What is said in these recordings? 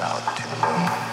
out to know.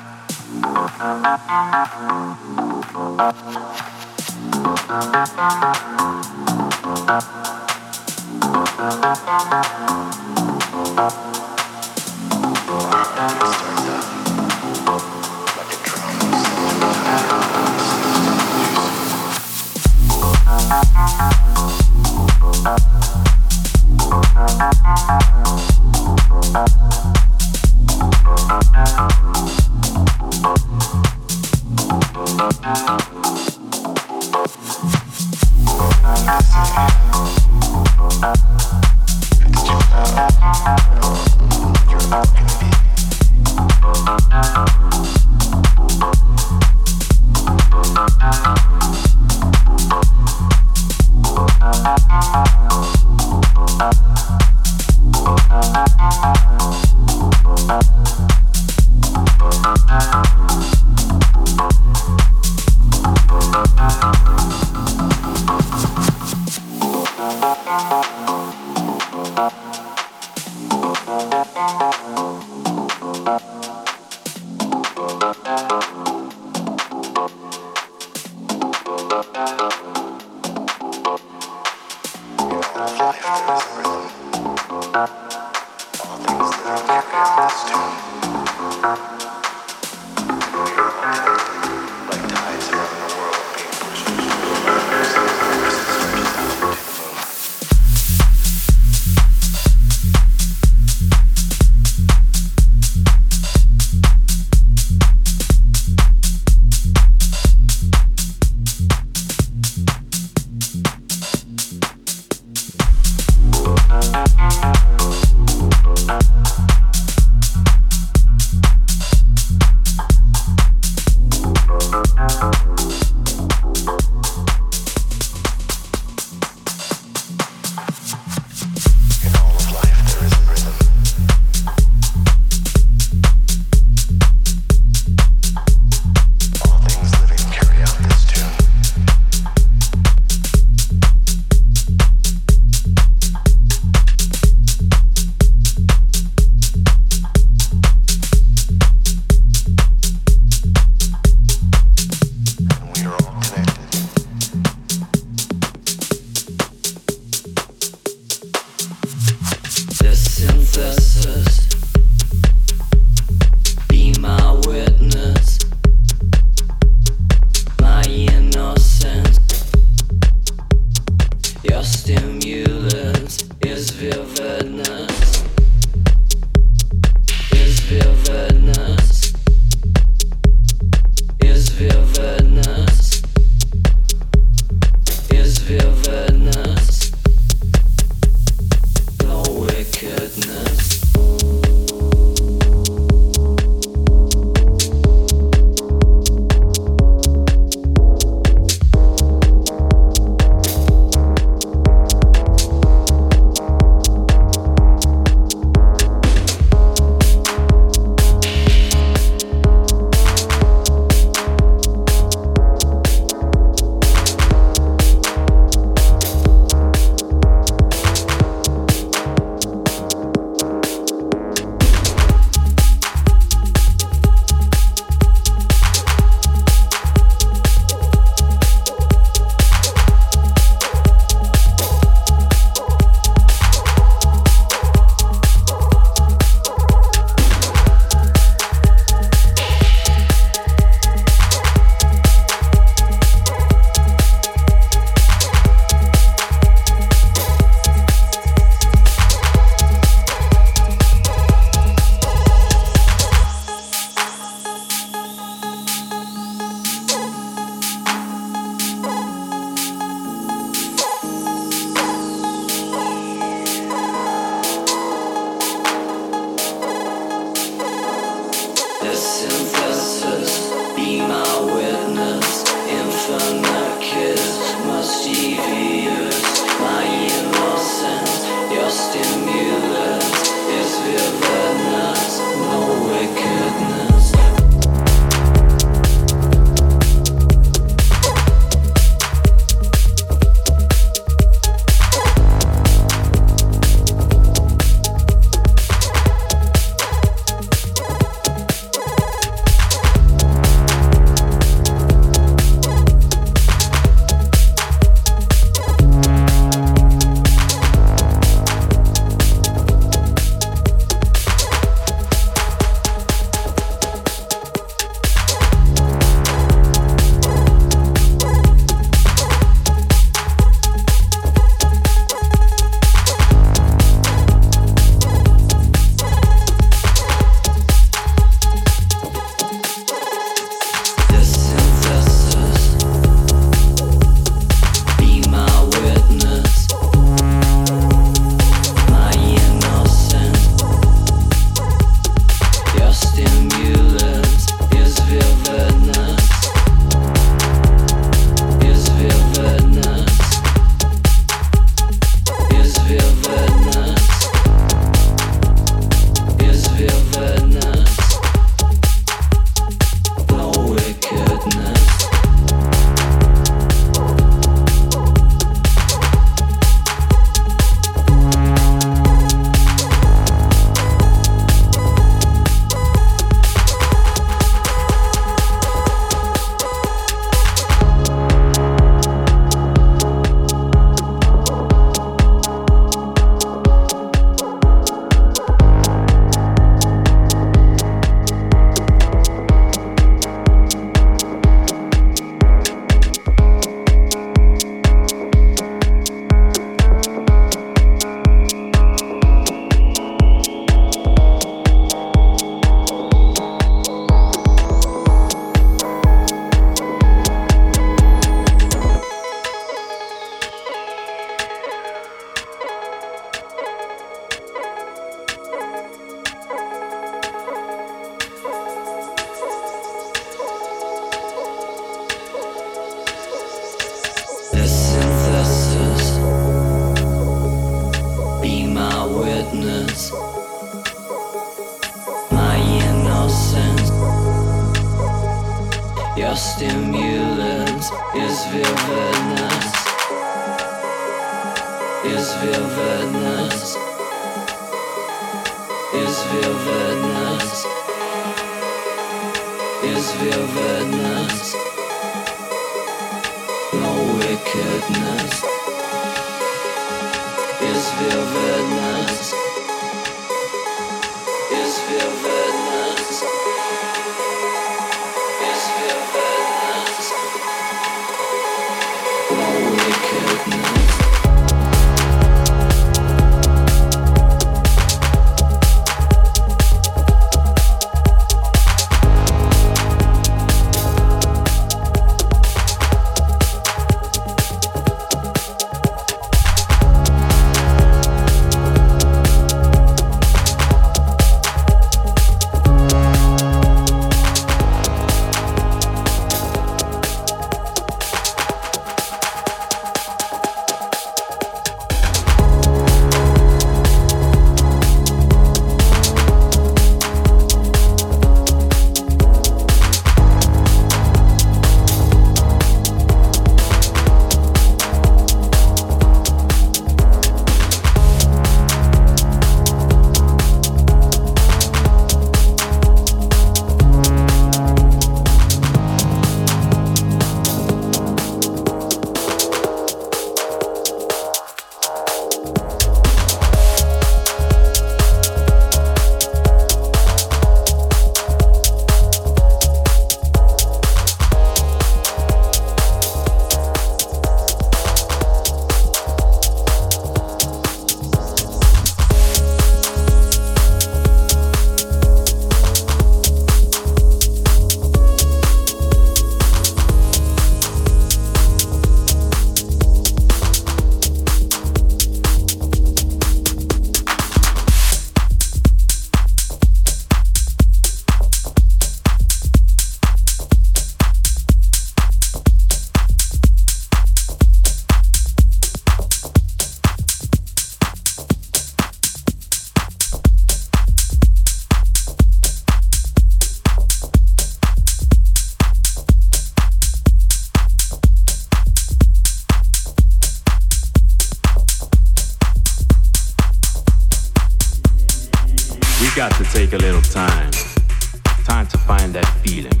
feeling.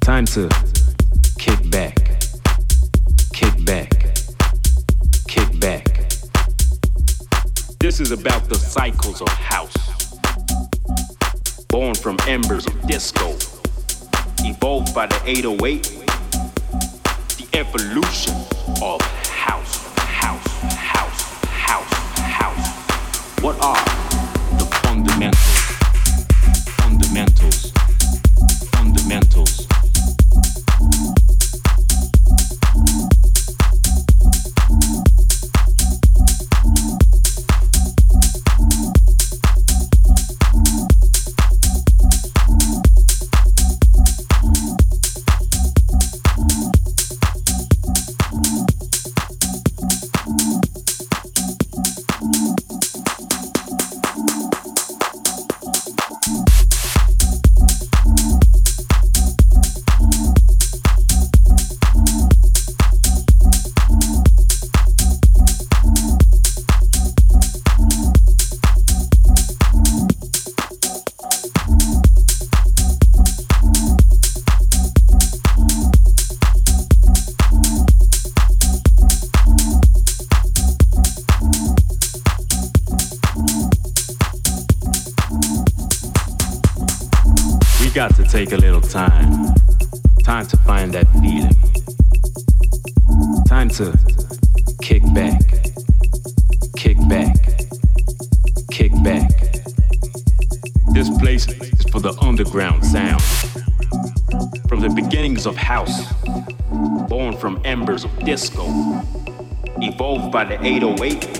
Time to kick back, kick back, kick back. This is about the cycles of house, born from embers of disco, evolved by the 808, the evolution of by the 808.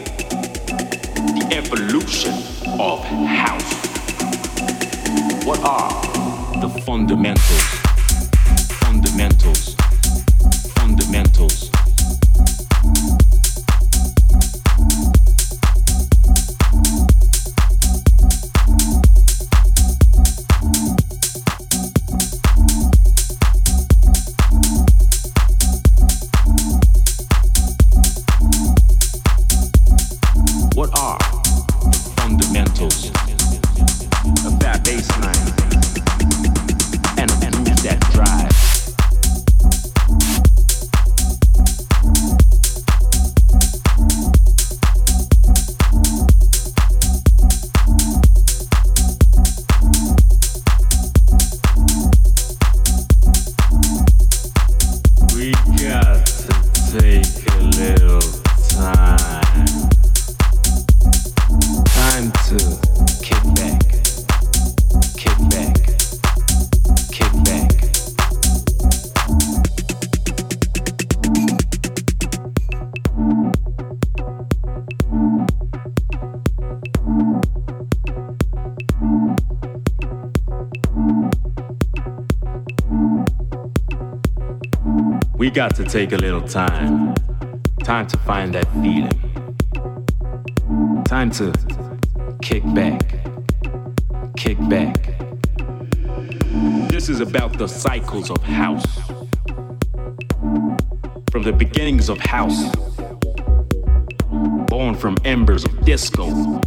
Got to take a little time. Time to find that feeling. Time to kick back. Kick back. This is about the cycles of house. From the beginnings of house, born from embers of disco,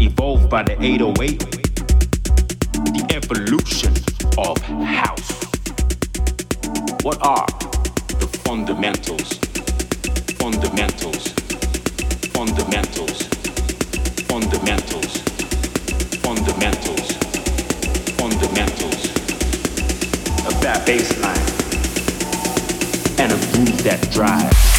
evolved by the 808, the evolution of house. What are fundamentals? Fundamentals. Fundamentals. Fundamentals. Fundamentals. Fundamentals of that bass line and a groove that drives.